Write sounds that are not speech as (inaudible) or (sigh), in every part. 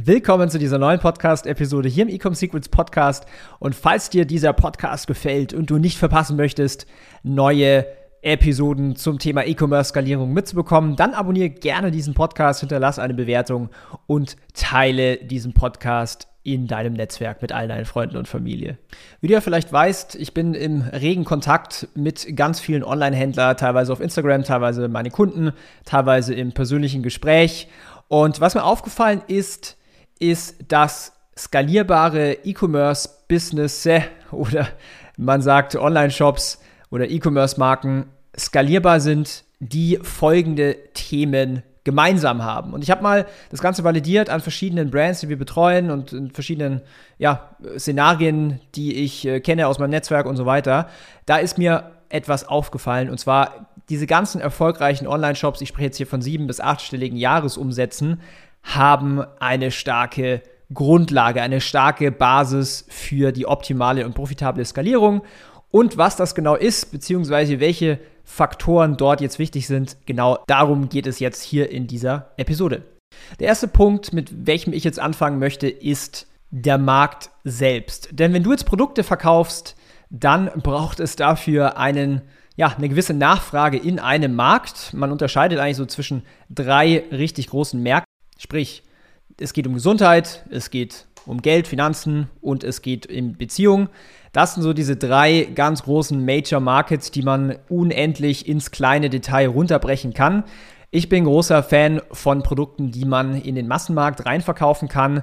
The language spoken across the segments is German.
Willkommen zu dieser neuen Podcast-Episode hier im Ecom Secrets Podcast. Und falls dir dieser Podcast gefällt und du nicht verpassen möchtest, neue Episoden zum Thema E-Commerce-Skalierung mitzubekommen, dann abonniere gerne diesen Podcast, hinterlasse eine Bewertung und teile diesen Podcast in deinem Netzwerk mit all deinen Freunden und Familie. Wie du ja vielleicht weißt, ich bin im regen Kontakt mit ganz vielen Online-Händlern, teilweise auf Instagram, teilweise meine Kunden, teilweise im persönlichen Gespräch. Und was mir aufgefallen ist, ist, dass skalierbare E-Commerce-Business (laughs) oder man sagt Online-Shops oder E-Commerce-Marken skalierbar sind, die folgende Themen gemeinsam haben. Und ich habe mal das Ganze validiert an verschiedenen Brands, die wir betreuen und in verschiedenen ja, Szenarien, die ich äh, kenne aus meinem Netzwerk und so weiter. Da ist mir etwas aufgefallen und zwar diese ganzen erfolgreichen Online-Shops, ich spreche jetzt hier von sieben- bis achtstelligen Jahresumsätzen, haben eine starke Grundlage, eine starke Basis für die optimale und profitable Skalierung. Und was das genau ist, beziehungsweise welche Faktoren dort jetzt wichtig sind, genau darum geht es jetzt hier in dieser Episode. Der erste Punkt, mit welchem ich jetzt anfangen möchte, ist der Markt selbst. Denn wenn du jetzt Produkte verkaufst, dann braucht es dafür einen, ja, eine gewisse Nachfrage in einem Markt. Man unterscheidet eigentlich so zwischen drei richtig großen Märkten. Sprich, es geht um Gesundheit, es geht um Geld, Finanzen und es geht in Beziehungen. Das sind so diese drei ganz großen Major Markets, die man unendlich ins kleine Detail runterbrechen kann. Ich bin großer Fan von Produkten, die man in den Massenmarkt reinverkaufen kann.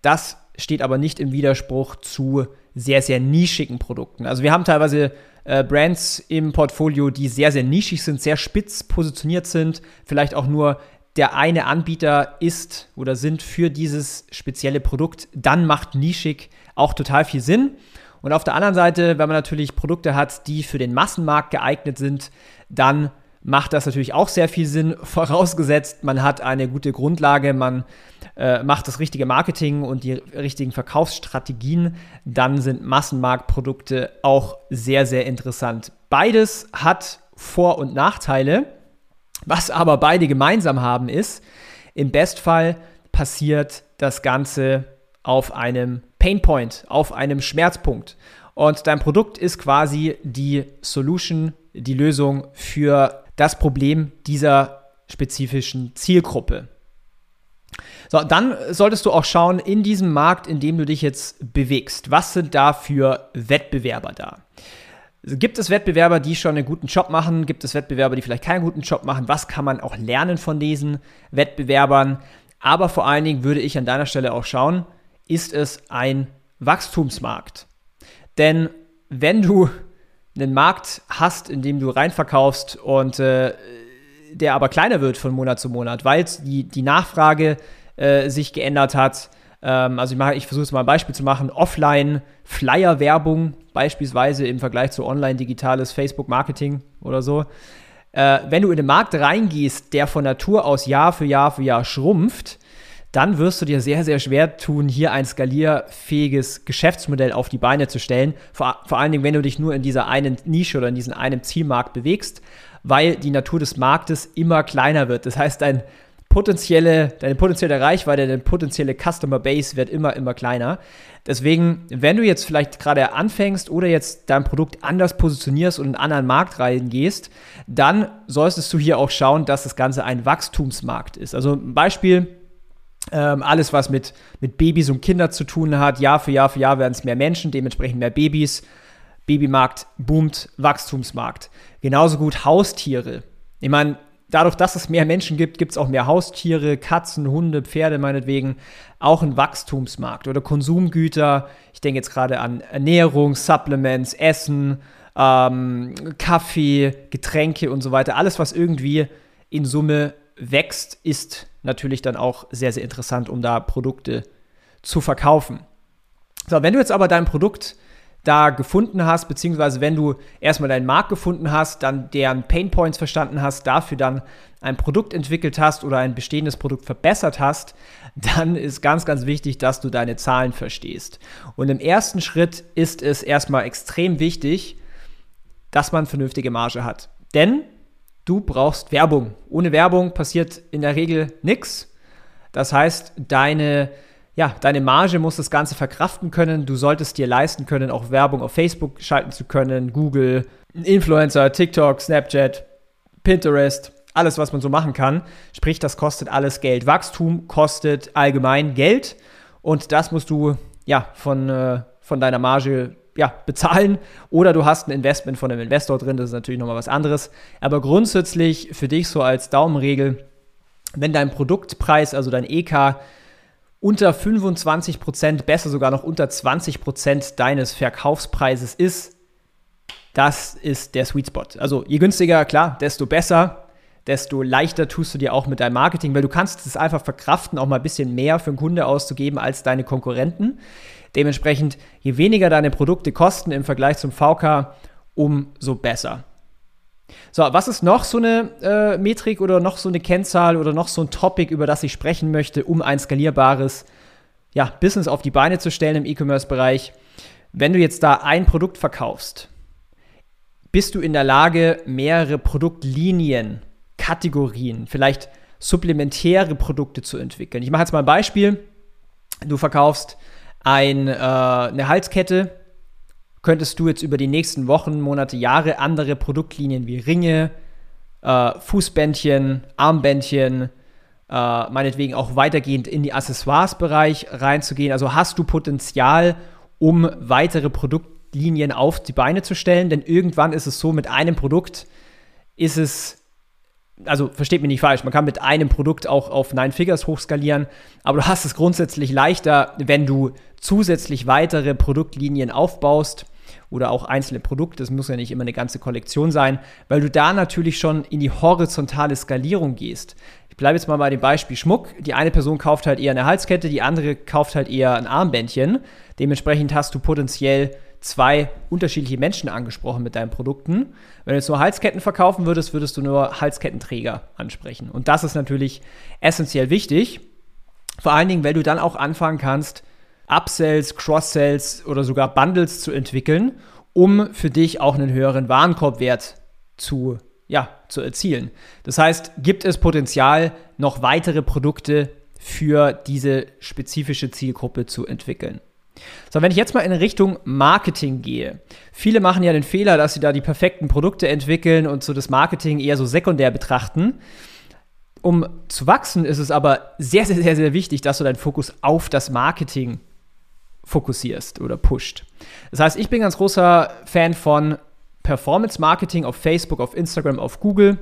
Das steht aber nicht im Widerspruch zu sehr, sehr nischigen Produkten. Also wir haben teilweise äh, Brands im Portfolio, die sehr, sehr nischig sind, sehr spitz positioniert sind, vielleicht auch nur der eine Anbieter ist oder sind für dieses spezielle Produkt, dann macht nischig auch total viel Sinn. Und auf der anderen Seite, wenn man natürlich Produkte hat, die für den Massenmarkt geeignet sind, dann macht das natürlich auch sehr viel Sinn, (laughs) vorausgesetzt, man hat eine gute Grundlage, man äh, macht das richtige Marketing und die richtigen Verkaufsstrategien, dann sind Massenmarktprodukte auch sehr, sehr interessant. Beides hat Vor- und Nachteile. Was aber beide gemeinsam haben ist, im Bestfall passiert das Ganze auf einem Painpoint, auf einem Schmerzpunkt. Und dein Produkt ist quasi die Solution, die Lösung für das Problem dieser spezifischen Zielgruppe. So, dann solltest du auch schauen, in diesem Markt, in dem du dich jetzt bewegst, was sind da für Wettbewerber da? Gibt es Wettbewerber, die schon einen guten Job machen? Gibt es Wettbewerber, die vielleicht keinen guten Job machen? Was kann man auch lernen von diesen Wettbewerbern? Aber vor allen Dingen würde ich an deiner Stelle auch schauen, ist es ein Wachstumsmarkt? Denn wenn du einen Markt hast, in dem du reinverkaufst und äh, der aber kleiner wird von Monat zu Monat, weil die, die Nachfrage äh, sich geändert hat, ähm, also ich, ich versuche es mal ein Beispiel zu machen, Offline-Flyer-Werbung beispielsweise im Vergleich zu online-digitales Facebook-Marketing oder so. Äh, wenn du in den Markt reingehst, der von Natur aus Jahr für Jahr für Jahr schrumpft, dann wirst du dir sehr, sehr schwer tun, hier ein skalierfähiges Geschäftsmodell auf die Beine zu stellen. Vor, vor allen Dingen, wenn du dich nur in dieser einen Nische oder in diesem einen Zielmarkt bewegst, weil die Natur des Marktes immer kleiner wird. Das heißt, dein, potenzielle, deine potenzielle Reichweite, deine potenzielle Customer Base wird immer, immer kleiner. Deswegen, wenn du jetzt vielleicht gerade anfängst oder jetzt dein Produkt anders positionierst und in einen anderen Markt reingehst, dann solltest du hier auch schauen, dass das Ganze ein Wachstumsmarkt ist. Also ein Beispiel, ähm, alles, was mit, mit Babys und Kindern zu tun hat, Jahr für Jahr für Jahr werden es mehr Menschen, dementsprechend mehr Babys. Babymarkt boomt, Wachstumsmarkt. Genauso gut Haustiere. Ich meine, dadurch, dass es mehr Menschen gibt, gibt es auch mehr Haustiere, Katzen, Hunde, Pferde meinetwegen, auch ein Wachstumsmarkt oder Konsumgüter. Ich denke jetzt gerade an Ernährung, Supplements, Essen, ähm, Kaffee, Getränke und so weiter. Alles, was irgendwie in Summe wächst, ist natürlich dann auch sehr, sehr interessant, um da Produkte zu verkaufen. So, wenn du jetzt aber dein Produkt da gefunden hast, beziehungsweise wenn du erstmal deinen Markt gefunden hast, dann deren Painpoints verstanden hast, dafür dann ein Produkt entwickelt hast oder ein bestehendes Produkt verbessert hast, (laughs) dann ist ganz, ganz wichtig, dass du deine Zahlen verstehst. Und im ersten Schritt ist es erstmal extrem wichtig, dass man vernünftige Marge hat. Denn du brauchst Werbung. Ohne Werbung passiert in der Regel nichts. Das heißt, deine ja, deine Marge muss das Ganze verkraften können. Du solltest dir leisten können, auch Werbung auf Facebook schalten zu können, Google, Influencer, TikTok, Snapchat, Pinterest, alles, was man so machen kann. Sprich, das kostet alles Geld. Wachstum kostet allgemein Geld und das musst du ja von, äh, von deiner Marge ja, bezahlen oder du hast ein Investment von einem Investor drin, das ist natürlich nochmal was anderes. Aber grundsätzlich für dich so als Daumenregel, wenn dein Produktpreis, also dein EK, unter 25 Prozent, besser sogar noch unter 20 Prozent deines Verkaufspreises ist, das ist der Sweet Spot. Also je günstiger, klar, desto besser, desto leichter tust du dir auch mit deinem Marketing, weil du kannst es einfach verkraften, auch mal ein bisschen mehr für einen Kunde auszugeben als deine Konkurrenten. Dementsprechend, je weniger deine Produkte kosten im Vergleich zum VK, umso besser. So, was ist noch so eine äh, Metrik oder noch so eine Kennzahl oder noch so ein Topic, über das ich sprechen möchte, um ein skalierbares ja, Business auf die Beine zu stellen im E-Commerce-Bereich? Wenn du jetzt da ein Produkt verkaufst, bist du in der Lage, mehrere Produktlinien, Kategorien, vielleicht supplementäre Produkte zu entwickeln. Ich mache jetzt mal ein Beispiel. Du verkaufst ein, äh, eine Halskette könntest du jetzt über die nächsten Wochen, Monate, Jahre andere Produktlinien wie Ringe, äh, Fußbändchen, Armbändchen, äh, meinetwegen auch weitergehend in die Accessoires-Bereich reinzugehen. Also hast du Potenzial, um weitere Produktlinien auf die Beine zu stellen, denn irgendwann ist es so, mit einem Produkt ist es also versteht mich nicht falsch, man kann mit einem Produkt auch auf Nine Figures hochskalieren, aber du hast es grundsätzlich leichter, wenn du zusätzlich weitere Produktlinien aufbaust oder auch einzelne Produkte, das muss ja nicht immer eine ganze Kollektion sein, weil du da natürlich schon in die horizontale Skalierung gehst. Ich bleibe jetzt mal bei dem Beispiel Schmuck. Die eine Person kauft halt eher eine Halskette, die andere kauft halt eher ein Armbändchen. Dementsprechend hast du potenziell zwei unterschiedliche Menschen angesprochen mit deinen Produkten. Wenn du jetzt nur Halsketten verkaufen würdest, würdest du nur Halskettenträger ansprechen. Und das ist natürlich essentiell wichtig. Vor allen Dingen, weil du dann auch anfangen kannst, Upsells, Cross-Sells oder sogar Bundles zu entwickeln, um für dich auch einen höheren Warenkorbwert zu, ja, zu erzielen. Das heißt, gibt es Potenzial, noch weitere Produkte für diese spezifische Zielgruppe zu entwickeln. So, wenn ich jetzt mal in Richtung Marketing gehe. Viele machen ja den Fehler, dass sie da die perfekten Produkte entwickeln und so das Marketing eher so sekundär betrachten. Um zu wachsen, ist es aber sehr, sehr, sehr, sehr wichtig, dass du deinen Fokus auf das Marketing fokussierst oder pusht. Das heißt, ich bin ganz großer Fan von Performance Marketing auf Facebook, auf Instagram, auf Google.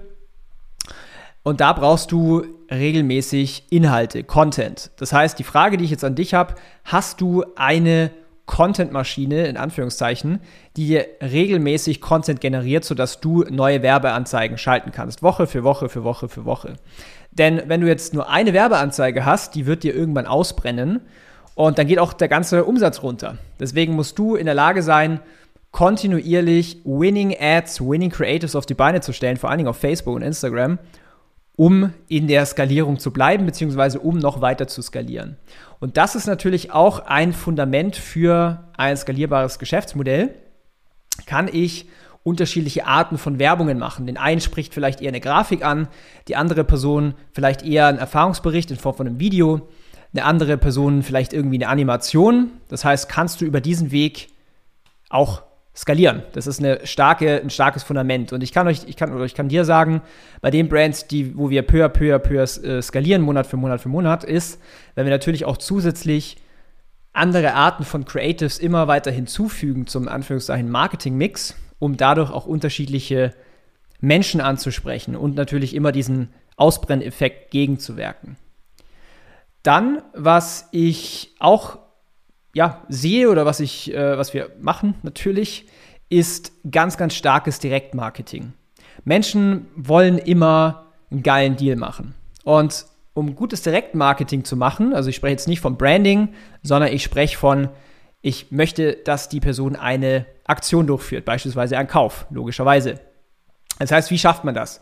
Und da brauchst du regelmäßig Inhalte, Content. Das heißt, die Frage, die ich jetzt an dich habe, hast du eine Content-Maschine, in Anführungszeichen, die dir regelmäßig Content generiert, sodass du neue Werbeanzeigen schalten kannst, Woche für Woche für Woche für Woche. Denn wenn du jetzt nur eine Werbeanzeige hast, die wird dir irgendwann ausbrennen und dann geht auch der ganze Umsatz runter. Deswegen musst du in der Lage sein, kontinuierlich Winning Ads, Winning Creatives auf die Beine zu stellen, vor allen Dingen auf Facebook und Instagram, um in der Skalierung zu bleiben, beziehungsweise um noch weiter zu skalieren. Und das ist natürlich auch ein Fundament für ein skalierbares Geschäftsmodell. Kann ich unterschiedliche Arten von Werbungen machen. Den einen spricht vielleicht eher eine Grafik an, die andere Person vielleicht eher einen Erfahrungsbericht in Form von einem Video eine andere Person vielleicht irgendwie eine Animation. Das heißt, kannst du über diesen Weg auch skalieren. Das ist eine starke, ein starkes Fundament. Und ich kann euch, ich kann, oder ich kann dir sagen, bei den Brands, die, wo wir peu à peu à peu äh, skalieren, Monat für Monat für Monat, ist, wenn wir natürlich auch zusätzlich andere Arten von Creatives immer weiter hinzufügen zum Anführungszeichen Marketing-Mix, um dadurch auch unterschiedliche Menschen anzusprechen und natürlich immer diesen Ausbrenneffekt gegenzuwirken. Dann, was ich auch ja, sehe oder was, ich, äh, was wir machen natürlich, ist ganz, ganz starkes Direktmarketing. Menschen wollen immer einen geilen Deal machen. Und um gutes Direktmarketing zu machen, also ich spreche jetzt nicht von Branding, sondern ich spreche von Ich möchte, dass die Person eine Aktion durchführt, beispielsweise einen Kauf, logischerweise. Das heißt, wie schafft man das?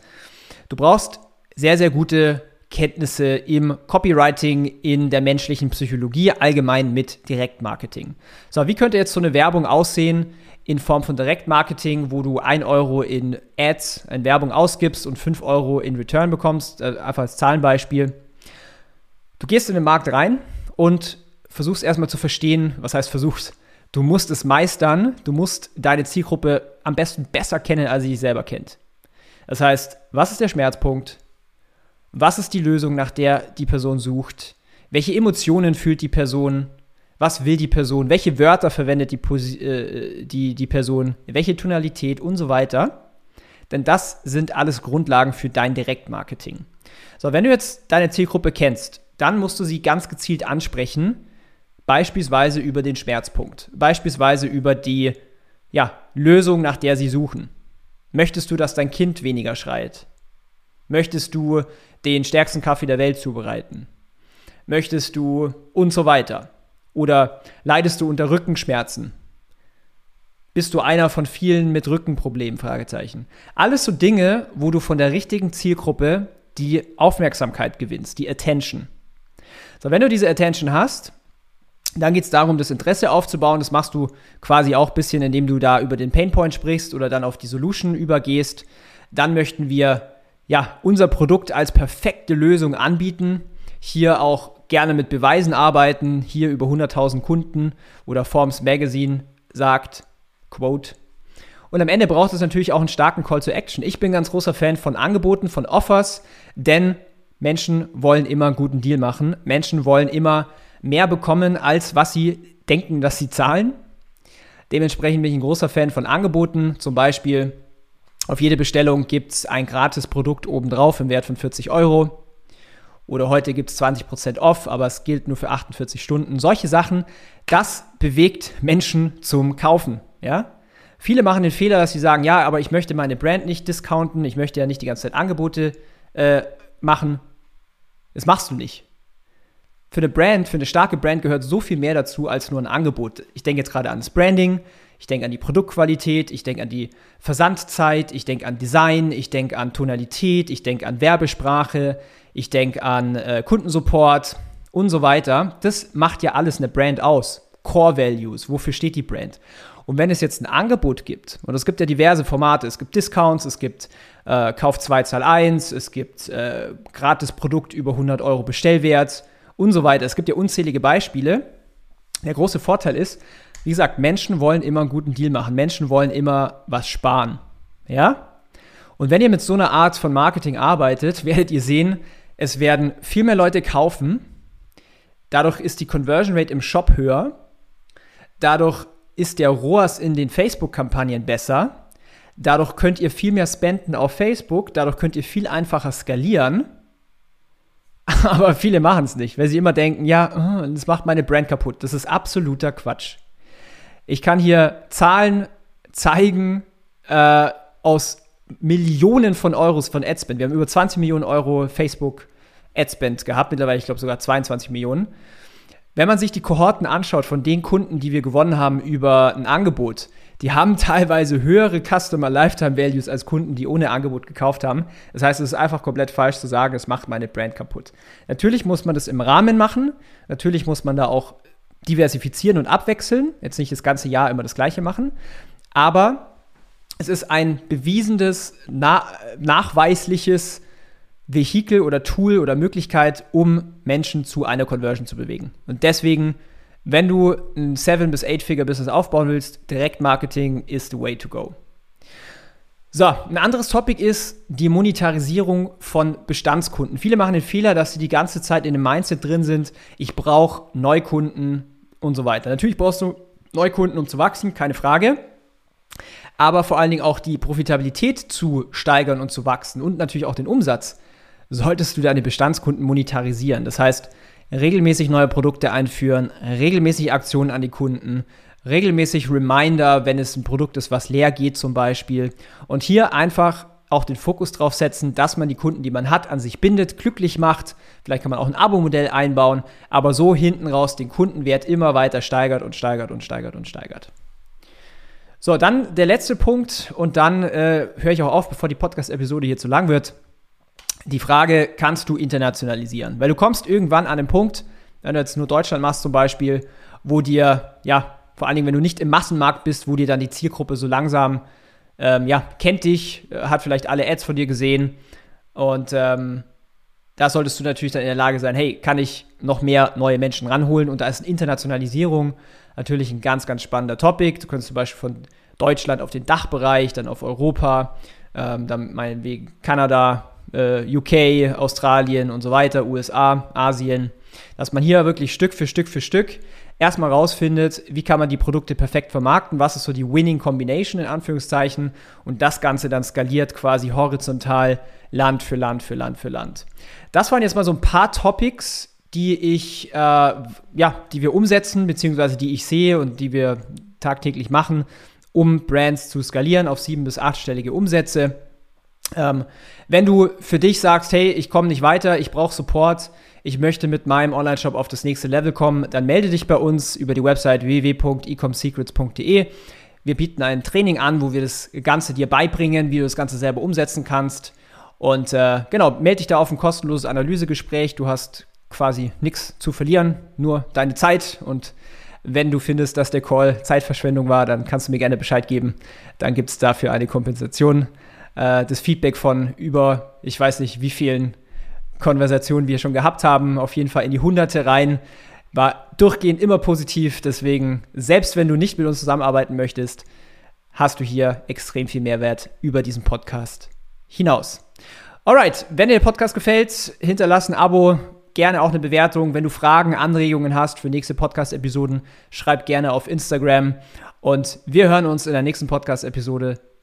Du brauchst sehr, sehr gute Kenntnisse im Copywriting, in der menschlichen Psychologie, allgemein mit Direktmarketing. So, wie könnte jetzt so eine Werbung aussehen in Form von Direktmarketing, wo du 1 Euro in Ads, in Werbung ausgibst und 5 Euro in Return bekommst? Äh, einfach als Zahlenbeispiel. Du gehst in den Markt rein und versuchst erstmal zu verstehen, was heißt versuchst. Du musst es meistern, du musst deine Zielgruppe am besten besser kennen, als sie sich selber kennt. Das heißt, was ist der Schmerzpunkt? Was ist die Lösung, nach der die Person sucht? Welche Emotionen fühlt die Person? Was will die Person? Welche Wörter verwendet die, äh, die, die Person? Welche Tonalität und so weiter? Denn das sind alles Grundlagen für dein Direktmarketing. So, wenn du jetzt deine Zielgruppe kennst, dann musst du sie ganz gezielt ansprechen, beispielsweise über den Schmerzpunkt, beispielsweise über die ja, Lösung, nach der sie suchen. Möchtest du, dass dein Kind weniger schreit? Möchtest du den stärksten Kaffee der Welt zubereiten? Möchtest du und so weiter? Oder leidest du unter Rückenschmerzen? Bist du einer von vielen mit Rückenproblemen? Alles so Dinge, wo du von der richtigen Zielgruppe die Aufmerksamkeit gewinnst, die Attention. So, wenn du diese Attention hast, dann geht es darum, das Interesse aufzubauen. Das machst du quasi auch ein bisschen, indem du da über den Painpoint sprichst oder dann auf die Solution übergehst. Dann möchten wir ja, unser Produkt als perfekte Lösung anbieten. Hier auch gerne mit Beweisen arbeiten. Hier über 100.000 Kunden oder Forms Magazine sagt, Quote. Und am Ende braucht es natürlich auch einen starken Call to Action. Ich bin ganz großer Fan von Angeboten, von Offers, denn Menschen wollen immer einen guten Deal machen. Menschen wollen immer mehr bekommen, als was sie denken, dass sie zahlen. Dementsprechend bin ich ein großer Fan von Angeboten, zum Beispiel auf jede Bestellung gibt es ein gratis Produkt obendrauf im Wert von 40 Euro. Oder heute gibt es 20% off, aber es gilt nur für 48 Stunden. Solche Sachen, das bewegt Menschen zum Kaufen. Ja? Viele machen den Fehler, dass sie sagen, ja, aber ich möchte meine Brand nicht discounten, ich möchte ja nicht die ganze Zeit Angebote äh, machen. Das machst du nicht. Für eine Brand, für eine starke Brand gehört so viel mehr dazu als nur ein Angebot. Ich denke jetzt gerade an das Branding, ich denke an die Produktqualität, ich denke an die Versandzeit, ich denke an Design, ich denke an Tonalität, ich denke an Werbesprache, ich denke an äh, Kundensupport und so weiter. Das macht ja alles eine Brand aus. Core Values, wofür steht die Brand? Und wenn es jetzt ein Angebot gibt, und es gibt ja diverse Formate, es gibt Discounts, es gibt äh, Kauf 2, Zahl 1, es gibt äh, gratis Produkt über 100 Euro Bestellwert und so weiter. Es gibt ja unzählige Beispiele. Der große Vorteil ist, wie gesagt, Menschen wollen immer einen guten Deal machen. Menschen wollen immer was sparen. Ja? Und wenn ihr mit so einer Art von Marketing arbeitet, (laughs) werdet ihr sehen, es werden viel mehr Leute kaufen. Dadurch ist die Conversion Rate im Shop höher. Dadurch ist der ROAS in den Facebook-Kampagnen besser. Dadurch könnt ihr viel mehr spenden auf Facebook. Dadurch könnt ihr viel einfacher skalieren. (laughs) Aber viele machen es nicht, weil sie immer denken, ja, das macht meine Brand kaputt. Das ist absoluter Quatsch. Ich kann hier Zahlen zeigen äh, aus Millionen von Euros von Adspend. Wir haben über 20 Millionen Euro Facebook Adspend gehabt, mittlerweile, ich glaube sogar 22 Millionen. Wenn man sich die Kohorten anschaut von den Kunden, die wir gewonnen haben über ein Angebot, die haben (laughs) teilweise höhere Customer Lifetime Values als Kunden, die ohne Angebot gekauft haben. Das heißt, es ist einfach komplett falsch zu sagen, es macht meine Brand kaputt. Natürlich muss man das im Rahmen machen. Natürlich muss man da auch diversifizieren und abwechseln, jetzt nicht das ganze Jahr immer das gleiche machen, aber es ist ein bewiesenes, na nachweisliches Vehikel oder Tool oder Möglichkeit, um Menschen zu einer Conversion zu bewegen. Und deswegen, wenn du ein 7- bis 8-Figure-Business aufbauen willst, Direktmarketing is the way to go. So, ein anderes Topic ist die Monetarisierung von Bestandskunden. Viele machen den Fehler, dass sie die ganze Zeit in dem Mindset drin sind, ich brauche Neukunden und so weiter. Natürlich brauchst du Neukunden, um zu wachsen, keine Frage. Aber vor allen Dingen auch die Profitabilität zu steigern und zu wachsen und natürlich auch den Umsatz, solltest du deine Bestandskunden monetarisieren. Das heißt, regelmäßig neue Produkte einführen, regelmäßig Aktionen an die Kunden, regelmäßig Reminder, wenn es ein Produkt ist, was leer geht zum Beispiel. Und hier einfach auch den Fokus drauf setzen, dass man die Kunden, die man hat, an sich bindet, glücklich macht. Vielleicht kann man auch ein Abo-Modell einbauen, aber so hinten raus den Kundenwert immer weiter steigert und steigert und steigert und steigert. So, dann der letzte Punkt und dann äh, höre ich auch auf, bevor die Podcast-Episode hier zu lang wird. Die Frage, kannst du internationalisieren? Weil du kommst irgendwann an den Punkt, wenn du jetzt nur Deutschland machst zum Beispiel, wo dir, ja, vor allen Dingen, wenn du nicht im Massenmarkt bist, wo dir dann die Zielgruppe so langsam, ähm, ja, kennt dich, äh, hat vielleicht alle Ads von dir gesehen und ähm, da solltest du natürlich dann in der Lage sein, hey, kann ich noch mehr neue Menschen ranholen? Und da ist Internationalisierung natürlich ein ganz, ganz spannender Topic. Du kannst zum Beispiel von Deutschland auf den Dachbereich, dann auf Europa, ähm, dann meinetwegen Kanada, äh, UK, Australien und so weiter, USA, Asien, dass man hier wirklich Stück für Stück für Stück erstmal rausfindet, wie kann man die Produkte perfekt vermarkten, was ist so die Winning Combination in Anführungszeichen und das Ganze dann skaliert quasi horizontal Land für Land für Land für Land. Das waren jetzt mal so ein paar Topics, die ich, äh, ja, die wir umsetzen, beziehungsweise die ich sehe und die wir tagtäglich machen, um Brands zu skalieren auf sieben- bis achtstellige Umsätze. Ähm, wenn du für dich sagst, hey, ich komme nicht weiter, ich brauche Support, ich möchte mit meinem Online-Shop auf das nächste Level kommen, dann melde dich bei uns über die Website www.ecomsecrets.de. Wir bieten ein Training an, wo wir das Ganze dir beibringen, wie du das Ganze selber umsetzen kannst. Und äh, genau, melde dich da auf ein kostenloses Analysegespräch. Du hast quasi nichts zu verlieren, nur deine Zeit. Und wenn du findest, dass der Call Zeitverschwendung war, dann kannst du mir gerne Bescheid geben. Dann gibt es dafür eine Kompensation. Äh, das Feedback von über, ich weiß nicht, wie vielen Konversationen wir schon gehabt haben, auf jeden Fall in die Hunderte rein, war durchgehend immer positiv. Deswegen, selbst wenn du nicht mit uns zusammenarbeiten möchtest, hast du hier extrem viel Mehrwert über diesen Podcast hinaus. Alright, wenn dir der Podcast gefällt, hinterlass ein Abo, gerne auch eine Bewertung. Wenn du Fragen, Anregungen hast für nächste Podcast-Episoden, schreib gerne auf Instagram. Und wir hören uns in der nächsten Podcast-Episode.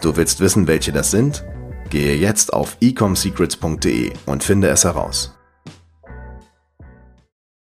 Du willst wissen, welche das sind? Gehe jetzt auf ecomsecrets.de und finde es heraus.